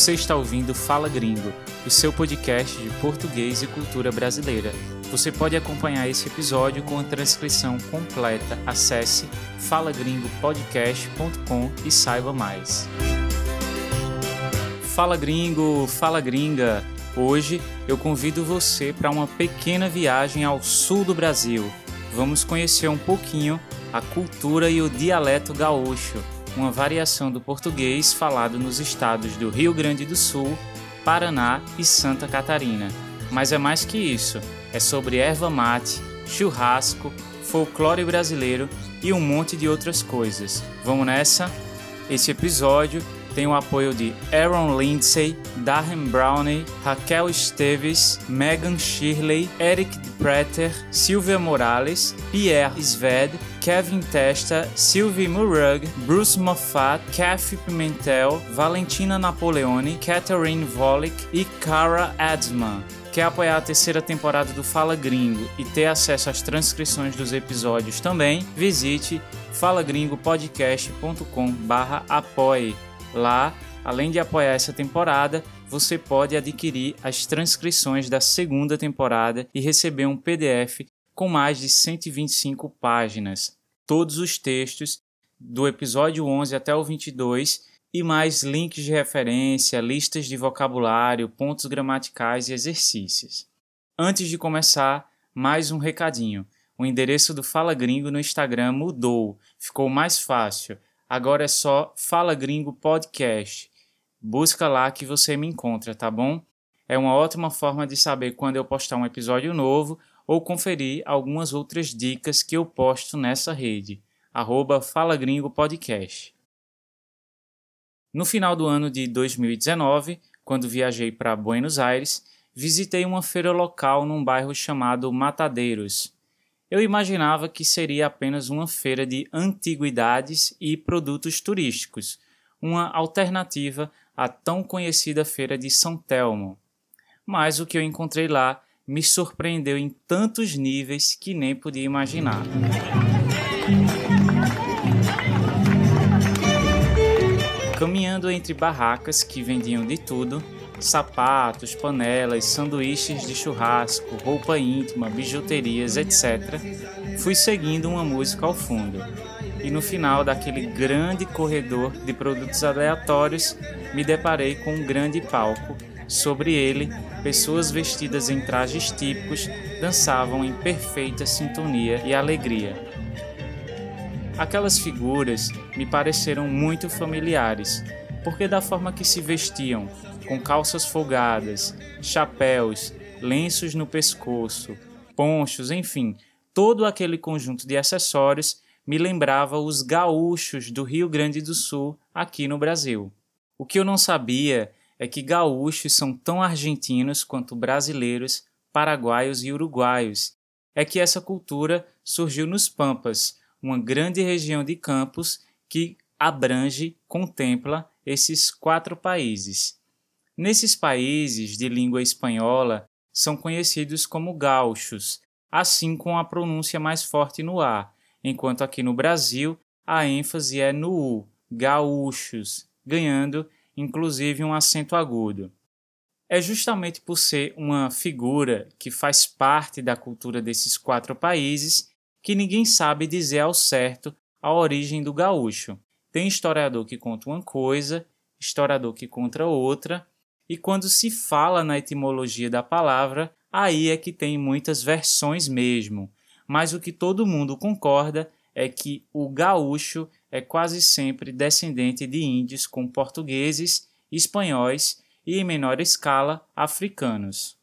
Você está ouvindo Fala Gringo, o seu podcast de português e cultura brasileira. Você pode acompanhar esse episódio com a transcrição completa. Acesse falagringopodcast.com e saiba mais. Fala Gringo, fala Gringa! Hoje eu convido você para uma pequena viagem ao sul do Brasil. Vamos conhecer um pouquinho a cultura e o dialeto gaúcho uma variação do português falado nos estados do Rio Grande do Sul, Paraná e Santa Catarina. Mas é mais que isso, é sobre erva mate, churrasco, folclore brasileiro e um monte de outras coisas. Vamos nessa? Esse episódio tem o apoio de Aaron Lindsay, Darren Brownie, Raquel Esteves, Megan Shirley, Eric Prater, Silvia Morales, Pierre Sved, Kevin Testa, Sylvie Murrug, Bruce Moffat, Kathy Pimentel, Valentina Napoleone, Catherine Volick e Cara Adsman. Quer apoiar a terceira temporada do Fala Gringo e ter acesso às transcrições dos episódios também? Visite falagringopodcast.com/apoie. Lá, além de apoiar essa temporada, você pode adquirir as transcrições da segunda temporada e receber um PDF com mais de 125 páginas, todos os textos do episódio 11 até o 22 e mais links de referência, listas de vocabulário, pontos gramaticais e exercícios. Antes de começar, mais um recadinho. O endereço do Fala Gringo no Instagram mudou, ficou mais fácil. Agora é só Fala Gringo Podcast. Busca lá que você me encontra, tá bom? É uma ótima forma de saber quando eu postar um episódio novo ou conferir algumas outras dicas que eu posto nessa rede. Arroba Fala Gringo Podcast. No final do ano de 2019, quando viajei para Buenos Aires, visitei uma feira local num bairro chamado Matadeiros eu imaginava que seria apenas uma feira de antiguidades e produtos turísticos, uma alternativa à tão conhecida feira de São Telmo. Mas o que eu encontrei lá me surpreendeu em tantos níveis que nem podia imaginar. Caminhando entre barracas que vendiam de tudo, sapatos, panelas, sanduíches de churrasco, roupa íntima, bijuterias, etc., fui seguindo uma música ao fundo. E no final daquele grande corredor de produtos aleatórios, me deparei com um grande palco. Sobre ele, pessoas vestidas em trajes típicos dançavam em perfeita sintonia e alegria. Aquelas figuras me pareceram muito familiares, porque da forma que se vestiam, com calças folgadas, chapéus, lenços no pescoço, ponchos, enfim, todo aquele conjunto de acessórios me lembrava os gaúchos do Rio Grande do Sul aqui no Brasil. O que eu não sabia é que gaúchos são tão argentinos quanto brasileiros, paraguaios e uruguaios. É que essa cultura surgiu nos Pampas, uma grande região de campos que abrange, contempla esses quatro países. Nesses países de língua espanhola, são conhecidos como gaúchos, assim com a pronúncia mais forte no A, enquanto aqui no Brasil a ênfase é no U, gaúchos, ganhando inclusive um acento agudo. É justamente por ser uma figura que faz parte da cultura desses quatro países que ninguém sabe dizer ao certo a origem do gaúcho. Tem historiador que conta uma coisa, historiador que conta outra, e quando se fala na etimologia da palavra, aí é que tem muitas versões mesmo. Mas o que todo mundo concorda é que o gaúcho é quase sempre descendente de índios com portugueses, espanhóis e, em menor escala, africanos.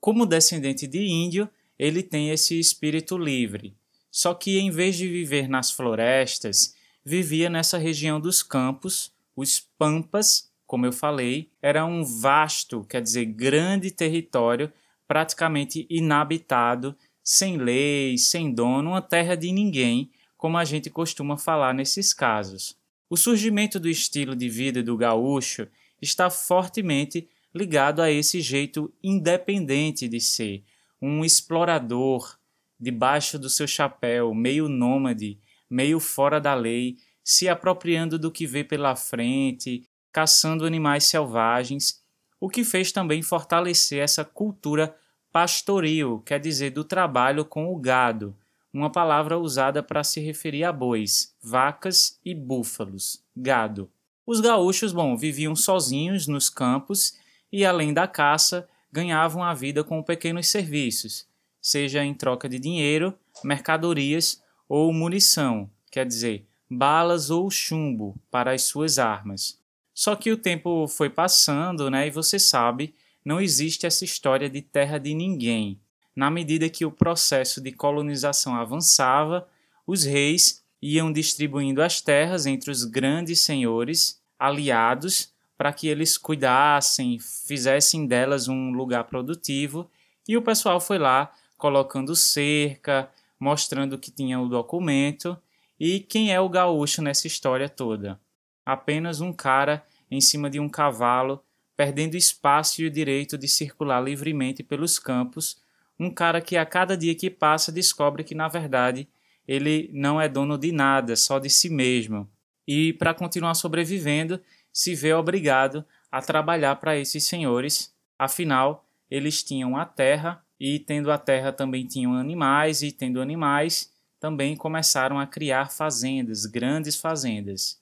Como descendente de índio, ele tem esse espírito livre, só que em vez de viver nas florestas, vivia nessa região dos campos, os pampas, como eu falei, era um vasto, quer dizer, grande território, praticamente inabitado, sem lei, sem dono, uma terra de ninguém, como a gente costuma falar nesses casos. O surgimento do estilo de vida do gaúcho está fortemente ligado a esse jeito independente de ser, um explorador, debaixo do seu chapéu, meio nômade, meio fora da lei, se apropriando do que vê pela frente, caçando animais selvagens, o que fez também fortalecer essa cultura pastoril, quer dizer, do trabalho com o gado, uma palavra usada para se referir a bois, vacas e búfalos, gado. Os gaúchos, bom, viviam sozinhos nos campos e, além da caça, ganhavam a vida com pequenos serviços, seja em troca de dinheiro, mercadorias ou munição, quer dizer, balas ou chumbo para as suas armas. Só que o tempo foi passando, né, e você sabe, não existe essa história de terra de ninguém. Na medida que o processo de colonização avançava, os reis iam distribuindo as terras entre os grandes senhores aliados para que eles cuidassem, fizessem delas um lugar produtivo, e o pessoal foi lá colocando cerca, mostrando que tinha o documento. E quem é o gaúcho nessa história toda? Apenas um cara em cima de um cavalo, perdendo espaço e o direito de circular livremente pelos campos, um cara que a cada dia que passa descobre que na verdade ele não é dono de nada, só de si mesmo. E para continuar sobrevivendo, se vê obrigado a trabalhar para esses senhores, afinal, eles tinham a terra e tendo a terra também tinham animais e tendo animais também começaram a criar fazendas, grandes fazendas.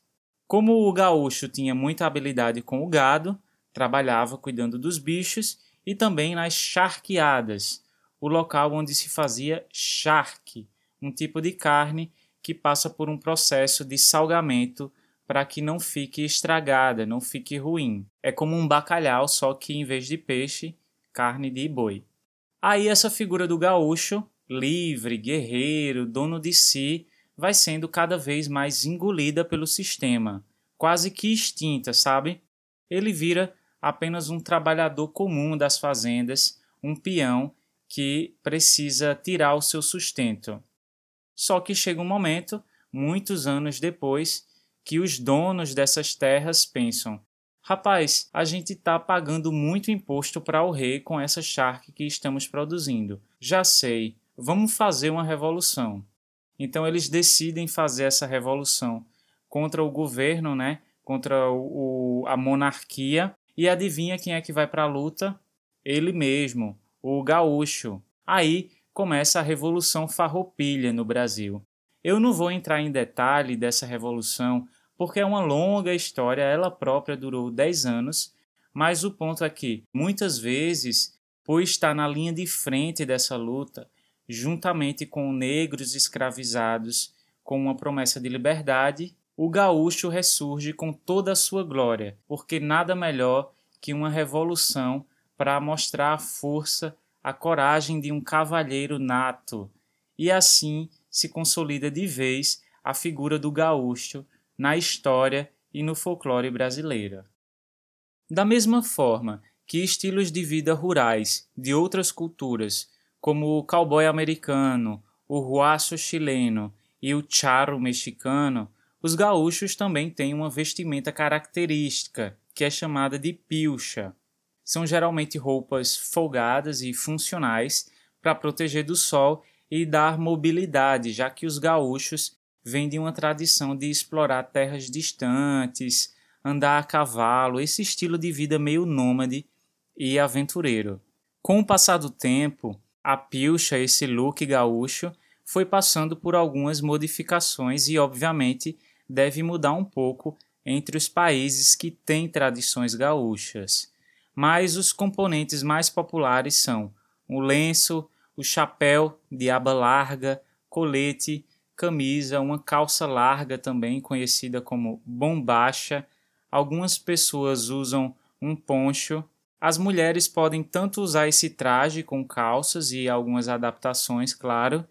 Como o gaúcho tinha muita habilidade com o gado, trabalhava cuidando dos bichos e também nas charqueadas, o local onde se fazia charque, um tipo de carne que passa por um processo de salgamento para que não fique estragada, não fique ruim. É como um bacalhau, só que em vez de peixe, carne de boi. Aí essa figura do gaúcho, livre, guerreiro, dono de si, vai sendo cada vez mais engolida pelo sistema, quase que extinta, sabe? Ele vira apenas um trabalhador comum das fazendas, um peão que precisa tirar o seu sustento. Só que chega um momento, muitos anos depois, que os donos dessas terras pensam: rapaz, a gente está pagando muito imposto para o rei com essa charque que estamos produzindo. Já sei, vamos fazer uma revolução. Então eles decidem fazer essa revolução contra o governo, né? Contra o, a monarquia. E adivinha quem é que vai para a luta? Ele mesmo, o gaúcho. Aí começa a Revolução Farroupilha no Brasil. Eu não vou entrar em detalhe dessa revolução, porque é uma longa história, ela própria durou 10 anos, mas o ponto é que, muitas vezes, por estar na linha de frente dessa luta, juntamente com negros escravizados, com uma promessa de liberdade, o gaúcho ressurge com toda a sua glória, porque nada melhor que uma revolução para mostrar a força a coragem de um cavalheiro nato, e assim se consolida de vez a figura do gaúcho na história e no folclore brasileiro. Da mesma forma que estilos de vida rurais de outras culturas, como o cowboy americano, o ruaço chileno e o charro mexicano, os gaúchos também têm uma vestimenta característica, que é chamada de pilcha são geralmente roupas folgadas e funcionais para proteger do sol e dar mobilidade, já que os gaúchos vêm de uma tradição de explorar terras distantes, andar a cavalo, esse estilo de vida meio nômade e aventureiro. Com o passar do tempo, a pilcha, esse look gaúcho, foi passando por algumas modificações e, obviamente, deve mudar um pouco entre os países que têm tradições gaúchas mas os componentes mais populares são o lenço, o chapéu de aba larga, colete, camisa, uma calça larga também conhecida como bombacha. Algumas pessoas usam um poncho. As mulheres podem tanto usar esse traje com calças e algumas adaptações, claro,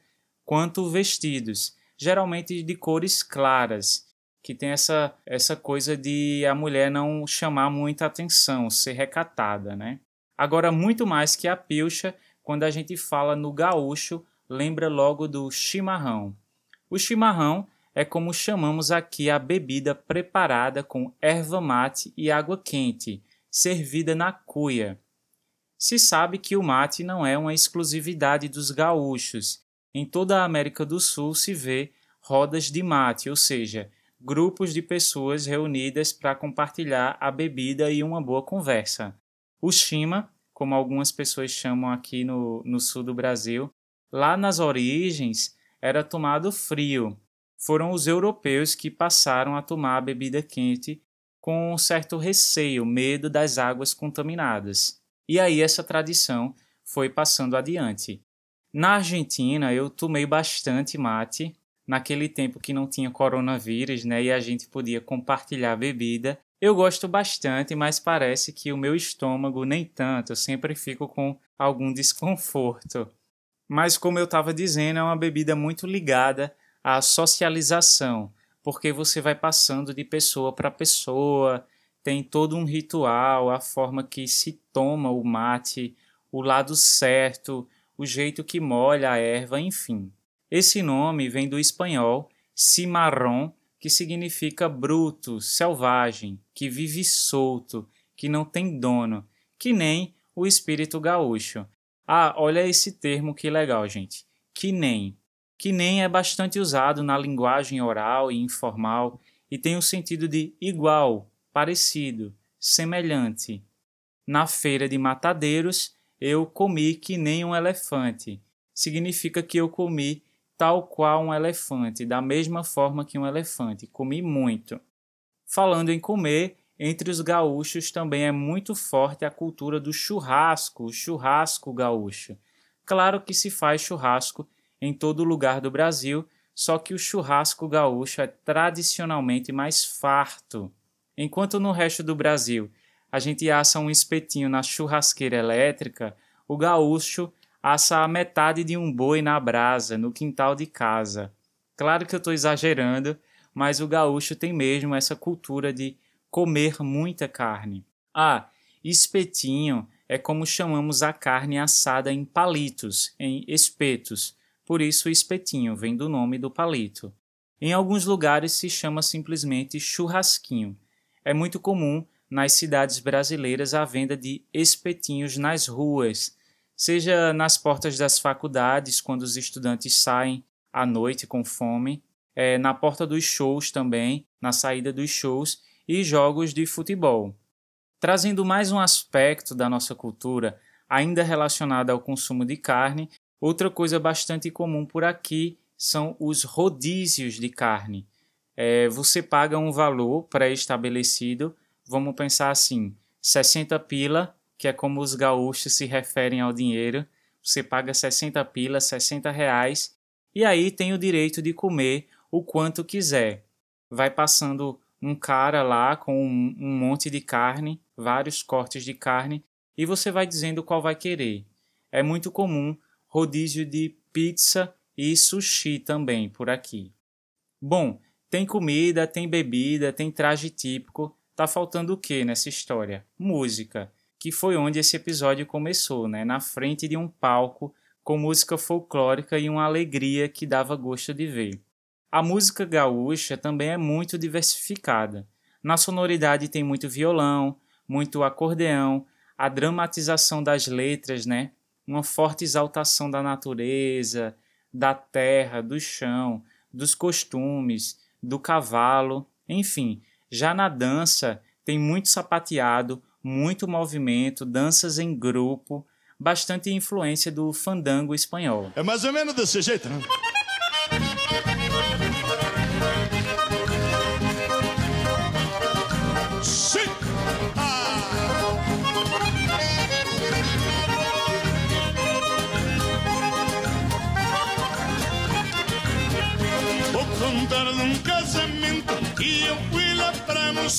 quanto vestidos, geralmente de cores claras que tem essa, essa coisa de a mulher não chamar muita atenção, ser recatada, né? Agora, muito mais que a pilcha, quando a gente fala no gaúcho, lembra logo do chimarrão. O chimarrão é como chamamos aqui a bebida preparada com erva mate e água quente, servida na cuia. Se sabe que o mate não é uma exclusividade dos gaúchos. Em toda a América do Sul se vê rodas de mate, ou seja, grupos de pessoas reunidas para compartilhar a bebida e uma boa conversa. O shima, como algumas pessoas chamam aqui no, no sul do Brasil, lá nas origens era tomado frio. Foram os europeus que passaram a tomar a bebida quente com um certo receio, medo das águas contaminadas. E aí essa tradição foi passando adiante. Na Argentina eu tomei bastante mate, naquele tempo que não tinha coronavírus, né, e a gente podia compartilhar bebida. Eu gosto bastante, mas parece que o meu estômago nem tanto, eu sempre fico com algum desconforto. Mas como eu estava dizendo, é uma bebida muito ligada à socialização, porque você vai passando de pessoa para pessoa, tem todo um ritual, a forma que se toma o mate, o lado certo, o jeito que molha a erva, enfim. Esse nome vem do espanhol cimarrón, que significa bruto, selvagem, que vive solto, que não tem dono, que nem o espírito gaúcho. Ah, olha esse termo que legal, gente. Que nem. Que nem é bastante usado na linguagem oral e informal e tem o sentido de igual, parecido, semelhante. Na feira de matadeiros, eu comi que nem um elefante. Significa que eu comi tal qual um elefante, da mesma forma que um elefante. Comi muito. Falando em comer, entre os gaúchos também é muito forte a cultura do churrasco, o churrasco gaúcho. Claro que se faz churrasco em todo lugar do Brasil, só que o churrasco gaúcho é tradicionalmente mais farto. Enquanto no resto do Brasil a gente assa um espetinho na churrasqueira elétrica, o gaúcho assa a metade de um boi na brasa, no quintal de casa. Claro que eu estou exagerando, mas o gaúcho tem mesmo essa cultura de comer muita carne. Ah, espetinho é como chamamos a carne assada em palitos, em espetos. Por isso, espetinho vem do nome do palito. Em alguns lugares se chama simplesmente churrasquinho. É muito comum nas cidades brasileiras a venda de espetinhos nas ruas, seja nas portas das faculdades, quando os estudantes saem à noite com fome, é, na porta dos shows também, na saída dos shows e jogos de futebol. Trazendo mais um aspecto da nossa cultura, ainda relacionado ao consumo de carne, outra coisa bastante comum por aqui são os rodízios de carne. É, você paga um valor pré-estabelecido, vamos pensar assim, 60 pila que é como os gaúchos se referem ao dinheiro. Você paga 60 pilas, 60 reais, e aí tem o direito de comer o quanto quiser. Vai passando um cara lá com um, um monte de carne, vários cortes de carne, e você vai dizendo qual vai querer. É muito comum rodízio de pizza e sushi também por aqui. Bom, tem comida, tem bebida, tem traje típico. Tá faltando o que nessa história? Música que foi onde esse episódio começou, né? na frente de um palco com música folclórica e uma alegria que dava gosto de ver. A música gaúcha também é muito diversificada. Na sonoridade tem muito violão, muito acordeão, a dramatização das letras, né? Uma forte exaltação da natureza, da terra, do chão, dos costumes, do cavalo, enfim. Já na dança tem muito sapateado, muito movimento, danças em grupo, bastante influência do fandango espanhol. É mais ou menos desse jeito, né?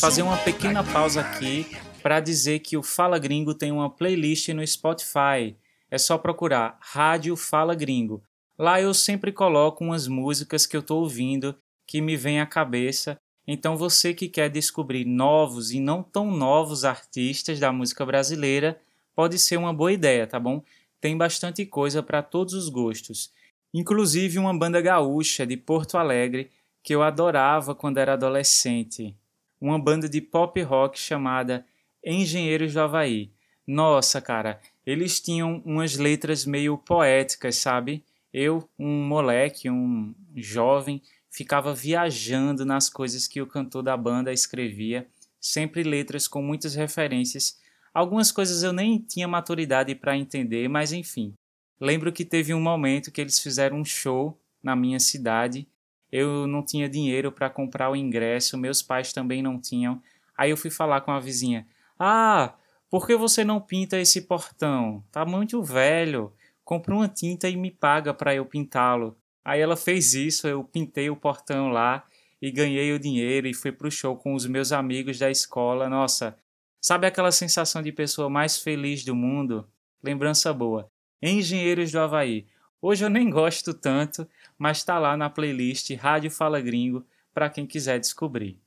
Fazer uma pequena pausa aqui para dizer que o Fala Gringo tem uma playlist no Spotify. É só procurar Rádio Fala Gringo. Lá eu sempre coloco umas músicas que eu estou ouvindo que me vem à cabeça. Então você que quer descobrir novos e não tão novos artistas da música brasileira, pode ser uma boa ideia, tá bom? Tem bastante coisa para todos os gostos. Inclusive uma banda gaúcha de Porto Alegre que eu adorava quando era adolescente. Uma banda de pop rock chamada Engenheiros do Havaí. Nossa, cara, eles tinham umas letras meio poéticas, sabe? Eu, um moleque, um jovem, ficava viajando nas coisas que o cantor da banda escrevia, sempre letras com muitas referências. Algumas coisas eu nem tinha maturidade para entender, mas enfim. Lembro que teve um momento que eles fizeram um show na minha cidade. Eu não tinha dinheiro para comprar o ingresso, meus pais também não tinham. Aí eu fui falar com a vizinha: "Ah, por que você não pinta esse portão? Tá muito velho. Compra uma tinta e me paga para eu pintá-lo. Aí ela fez isso, eu pintei o portão lá e ganhei o dinheiro e fui pro show com os meus amigos da escola. Nossa, sabe aquela sensação de pessoa mais feliz do mundo? Lembrança boa. Engenheiros do Havaí. Hoje eu nem gosto tanto, mas tá lá na playlist Rádio Fala Gringo para quem quiser descobrir.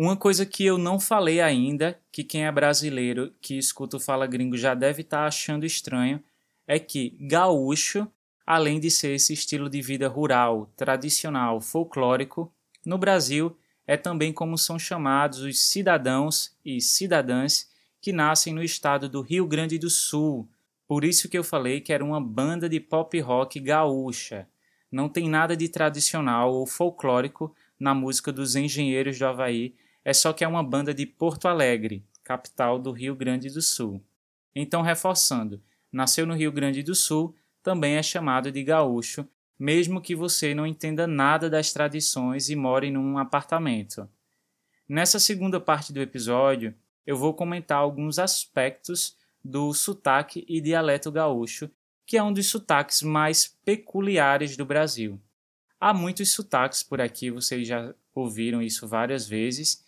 Uma coisa que eu não falei ainda, que quem é brasileiro que escuta o Fala Gringo já deve estar tá achando estranho, é que gaúcho, além de ser esse estilo de vida rural, tradicional, folclórico, no Brasil é também como são chamados os cidadãos e cidadãs que nascem no estado do Rio Grande do Sul. Por isso que eu falei que era uma banda de pop rock gaúcha. Não tem nada de tradicional ou folclórico na música dos Engenheiros do Havaí, é só que é uma banda de Porto Alegre, capital do Rio Grande do Sul. Então, reforçando, nasceu no Rio Grande do Sul, também é chamado de gaúcho, mesmo que você não entenda nada das tradições e more num apartamento. Nessa segunda parte do episódio, eu vou comentar alguns aspectos do sotaque e dialeto gaúcho, que é um dos sotaques mais peculiares do Brasil. Há muitos sotaques por aqui, vocês já ouviram isso várias vezes,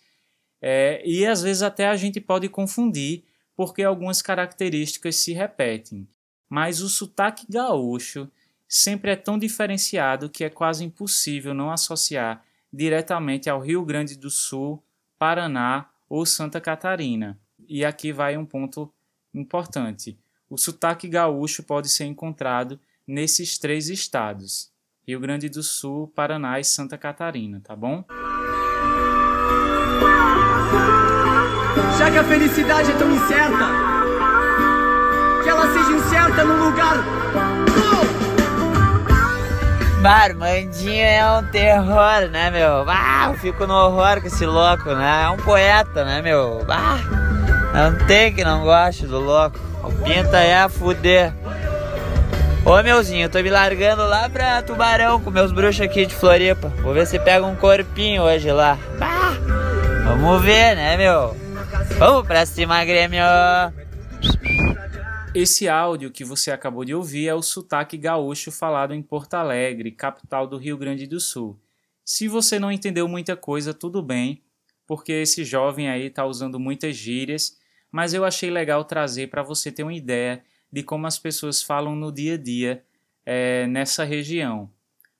é, e às vezes até a gente pode confundir porque algumas características se repetem. Mas o sotaque gaúcho sempre é tão diferenciado que é quase impossível não associar diretamente ao Rio Grande do Sul, Paraná ou Santa Catarina. E aqui vai um ponto importante. O sotaque gaúcho pode ser encontrado nesses três estados: Rio Grande do Sul, Paraná e Santa Catarina, tá bom? Já que a felicidade é tão incerta, que ela seja incerta num lugar. Barmandinho é um terror, né, meu? Ah, eu fico no horror com esse louco, né? É um poeta, né, meu? Ah, não tem que não goste do louco. O pinta é a fuder. Ô meuzinho, eu tô me largando lá pra Tubarão com meus bruxos aqui de Floripa. Vou ver se pega um corpinho hoje lá. Ah, vamos ver, né, meu? Vamos pra cima, Grêmio! Esse áudio que você acabou de ouvir é o sotaque gaúcho falado em Porto Alegre, capital do Rio Grande do Sul. Se você não entendeu muita coisa, tudo bem, porque esse jovem aí está usando muitas gírias, mas eu achei legal trazer para você ter uma ideia de como as pessoas falam no dia a dia é, nessa região.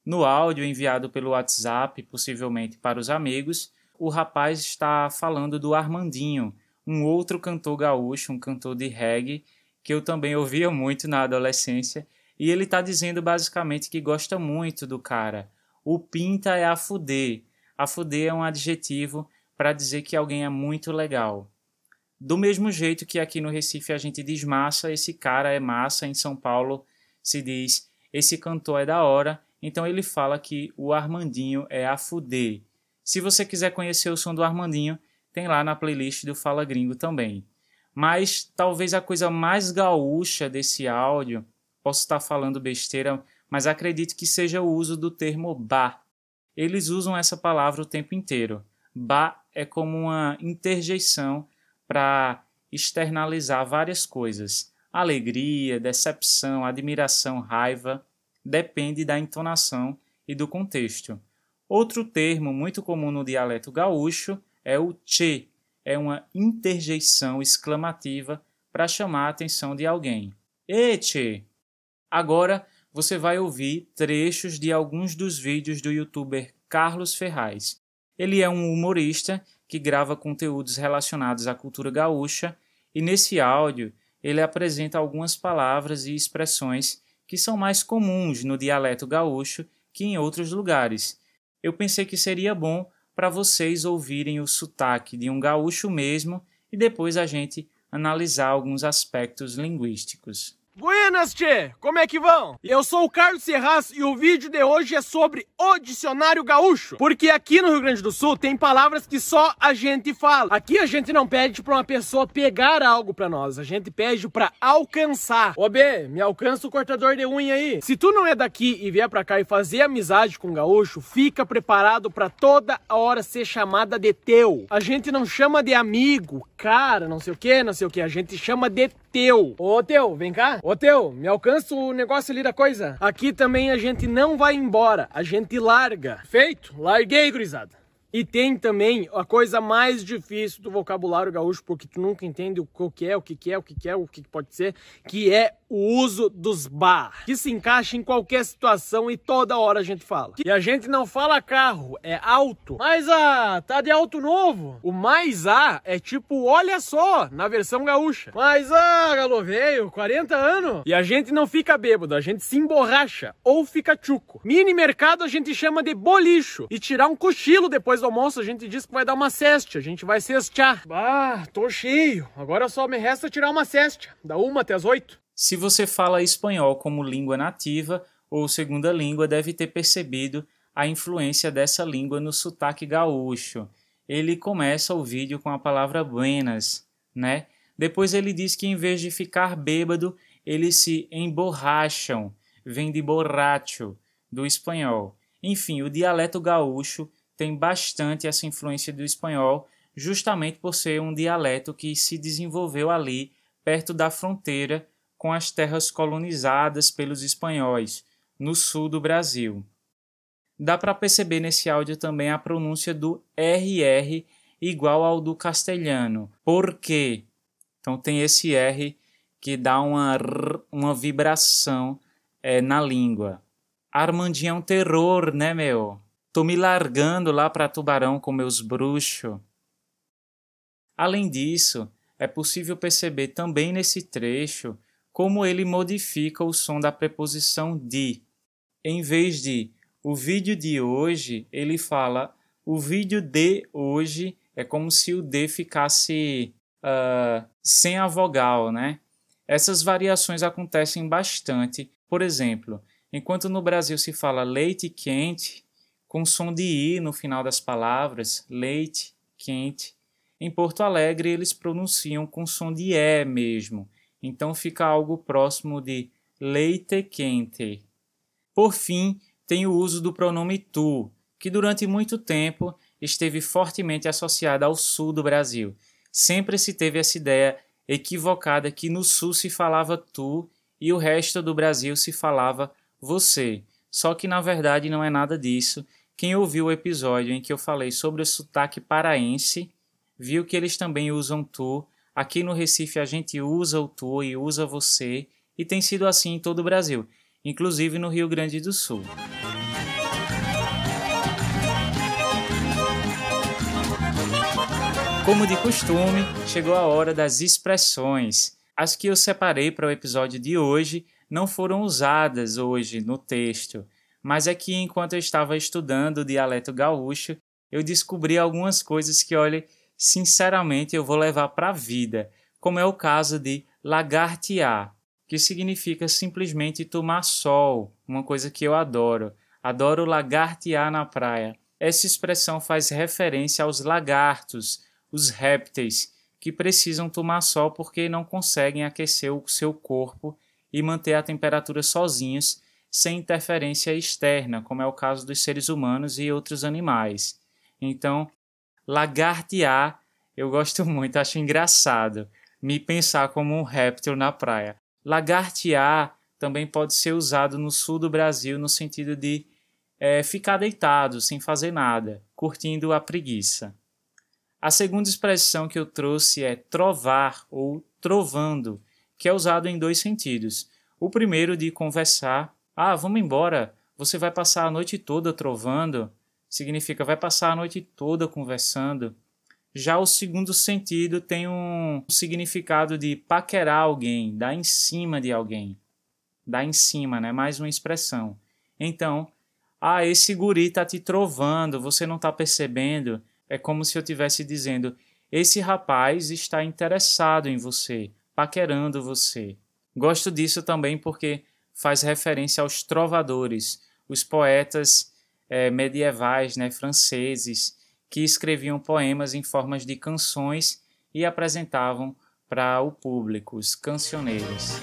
No áudio enviado pelo WhatsApp, possivelmente para os amigos, o rapaz está falando do Armandinho, um outro cantor gaúcho, um cantor de reggae, que eu também ouvia muito na adolescência, e ele está dizendo basicamente que gosta muito do cara. O pinta é a fuder. A fuder é um adjetivo para dizer que alguém é muito legal. Do mesmo jeito que aqui no Recife a gente diz massa, esse cara é massa, em São Paulo se diz esse cantor é da hora, então ele fala que o Armandinho é a fuder. Se você quiser conhecer o som do Armandinho, tem lá na playlist do Fala Gringo também. Mas talvez a coisa mais gaúcha desse áudio, posso estar falando besteira, mas acredito que seja o uso do termo ba. Eles usam essa palavra o tempo inteiro. Ba é como uma interjeição para externalizar várias coisas. Alegria, decepção, admiração, raiva, depende da entonação e do contexto. Outro termo muito comum no dialeto gaúcho é o che, é uma interjeição exclamativa para chamar a atenção de alguém. E che! Agora você vai ouvir trechos de alguns dos vídeos do youtuber Carlos Ferraz. Ele é um humorista que grava conteúdos relacionados à cultura gaúcha e nesse áudio ele apresenta algumas palavras e expressões que são mais comuns no dialeto gaúcho que em outros lugares. Eu pensei que seria bom para vocês ouvirem o sotaque de um gaúcho mesmo e depois a gente analisar alguns aspectos linguísticos. Buenas, tchê! Como é que vão? Eu sou o Carlos Serraz e o vídeo de hoje é sobre o dicionário gaúcho. Porque aqui no Rio Grande do Sul tem palavras que só a gente fala. Aqui a gente não pede pra uma pessoa pegar algo pra nós, a gente pede pra alcançar. Ô B, me alcança o cortador de unha aí. Se tu não é daqui e vier pra cá e fazer amizade com o gaúcho, fica preparado pra toda hora ser chamada de teu. A gente não chama de amigo, cara, não sei o que, não sei o que, a gente chama de teu. Ô teu, vem cá. Ô teu, me alcança o negócio ali da coisa. Aqui também a gente não vai embora, a gente larga. Feito? Larguei, gurizada. E tem também a coisa mais difícil do vocabulário gaúcho, porque tu nunca entende o que é, o que é, o que é, o que pode ser, que é o uso dos bar, que se encaixa em qualquer situação e toda hora a gente fala. E a gente não fala carro, é alto. Mas ah, tá de alto novo. O mais A é tipo, olha só, na versão gaúcha. Mas ah, galo veio, 40 anos. E a gente não fica bêbado, a gente se emborracha ou fica chuco. Mini mercado a gente chama de bolicho. E tirar um cochilo depois do almoço a gente diz que vai dar uma ceste, a gente vai cestear. Ah, tô cheio. Agora só me resta tirar uma ceste, da uma até as oito. Se você fala espanhol como língua nativa ou segunda língua, deve ter percebido a influência dessa língua no sotaque gaúcho. Ele começa o vídeo com a palavra buenas, né? Depois ele diz que em vez de ficar bêbado, eles se emborracham, vem de borracho, do espanhol. Enfim, o dialeto gaúcho tem bastante essa influência do espanhol, justamente por ser um dialeto que se desenvolveu ali, perto da fronteira com as terras colonizadas pelos espanhóis, no sul do Brasil. Dá para perceber nesse áudio também a pronúncia do RR igual ao do castelhano. Por quê? Então tem esse R que dá uma, uma vibração é, na língua. Armandinho é um terror, né, meu? Tô me largando lá para Tubarão com meus bruxos. Além disso, é possível perceber também nesse trecho como ele modifica o som da preposição de. Em vez de o vídeo de hoje, ele fala o vídeo de hoje, é como se o de ficasse uh, sem a vogal, né? Essas variações acontecem bastante. Por exemplo, enquanto no Brasil se fala leite quente, com som de i no final das palavras, leite, quente, em Porto Alegre eles pronunciam com som de e mesmo então fica algo próximo de leite quente. Por fim, tem o uso do pronome tu, que durante muito tempo esteve fortemente associado ao sul do Brasil. Sempre se teve essa ideia equivocada que no sul se falava tu e o resto do Brasil se falava você. Só que na verdade não é nada disso. Quem ouviu o episódio em que eu falei sobre o sotaque paraense viu que eles também usam tu Aqui no Recife a gente usa o tu e usa você, e tem sido assim em todo o Brasil, inclusive no Rio Grande do Sul. Como de costume, chegou a hora das expressões. As que eu separei para o episódio de hoje não foram usadas hoje no texto, mas é que enquanto eu estava estudando o dialeto gaúcho, eu descobri algumas coisas que, olha, sinceramente eu vou levar para a vida, como é o caso de lagartear, que significa simplesmente tomar sol, uma coisa que eu adoro. Adoro lagartear na praia. Essa expressão faz referência aos lagartos, os répteis, que precisam tomar sol porque não conseguem aquecer o seu corpo e manter a temperatura sozinhos, sem interferência externa, como é o caso dos seres humanos e outros animais. Então, lagartear, eu gosto muito, acho engraçado me pensar como um réptil na praia. Lagartear também pode ser usado no sul do Brasil no sentido de é, ficar deitado, sem fazer nada, curtindo a preguiça. A segunda expressão que eu trouxe é trovar ou trovando, que é usado em dois sentidos. O primeiro de conversar, ah, vamos embora, você vai passar a noite toda trovando significa vai passar a noite toda conversando. Já o segundo sentido tem um significado de paquerar alguém, dar em cima de alguém. Dar em cima, né? Mais uma expressão. Então, ah, esse guri tá te trovando, você não tá percebendo. É como se eu estivesse dizendo: esse rapaz está interessado em você, paquerando você. Gosto disso também porque faz referência aos trovadores, os poetas é, medievais né, franceses que escreviam poemas em formas de canções e apresentavam para o público, os cancioneiros.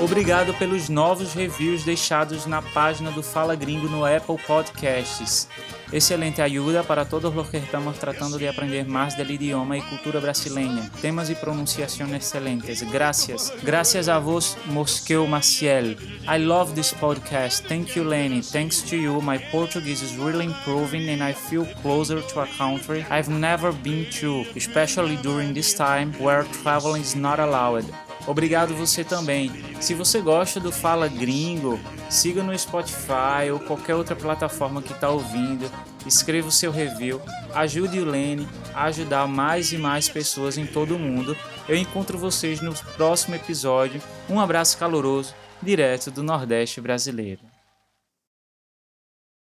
Obrigado pelos novos reviews deixados na página do Fala Gringo no Apple Podcasts. Excelente ajuda para todos os que estamos tratando de aprender mais do idioma e cultura brasileira. Temas e pronunciação excelentes. Gracias. Gracias a vos, Mosqueu Maciel. I love this podcast. Thank you, Lenny. Thanks to you, my Portuguese is really improving and I feel closer to a country I've never been to, especially during this time where traveling is not allowed. Obrigado você também. Se você gosta do Fala Gringo, siga no Spotify ou qualquer outra plataforma que está ouvindo. Escreva o seu review, ajude o Lene a ajudar mais e mais pessoas em todo o mundo. Eu encontro vocês no próximo episódio. Um abraço caloroso, direto do Nordeste brasileiro.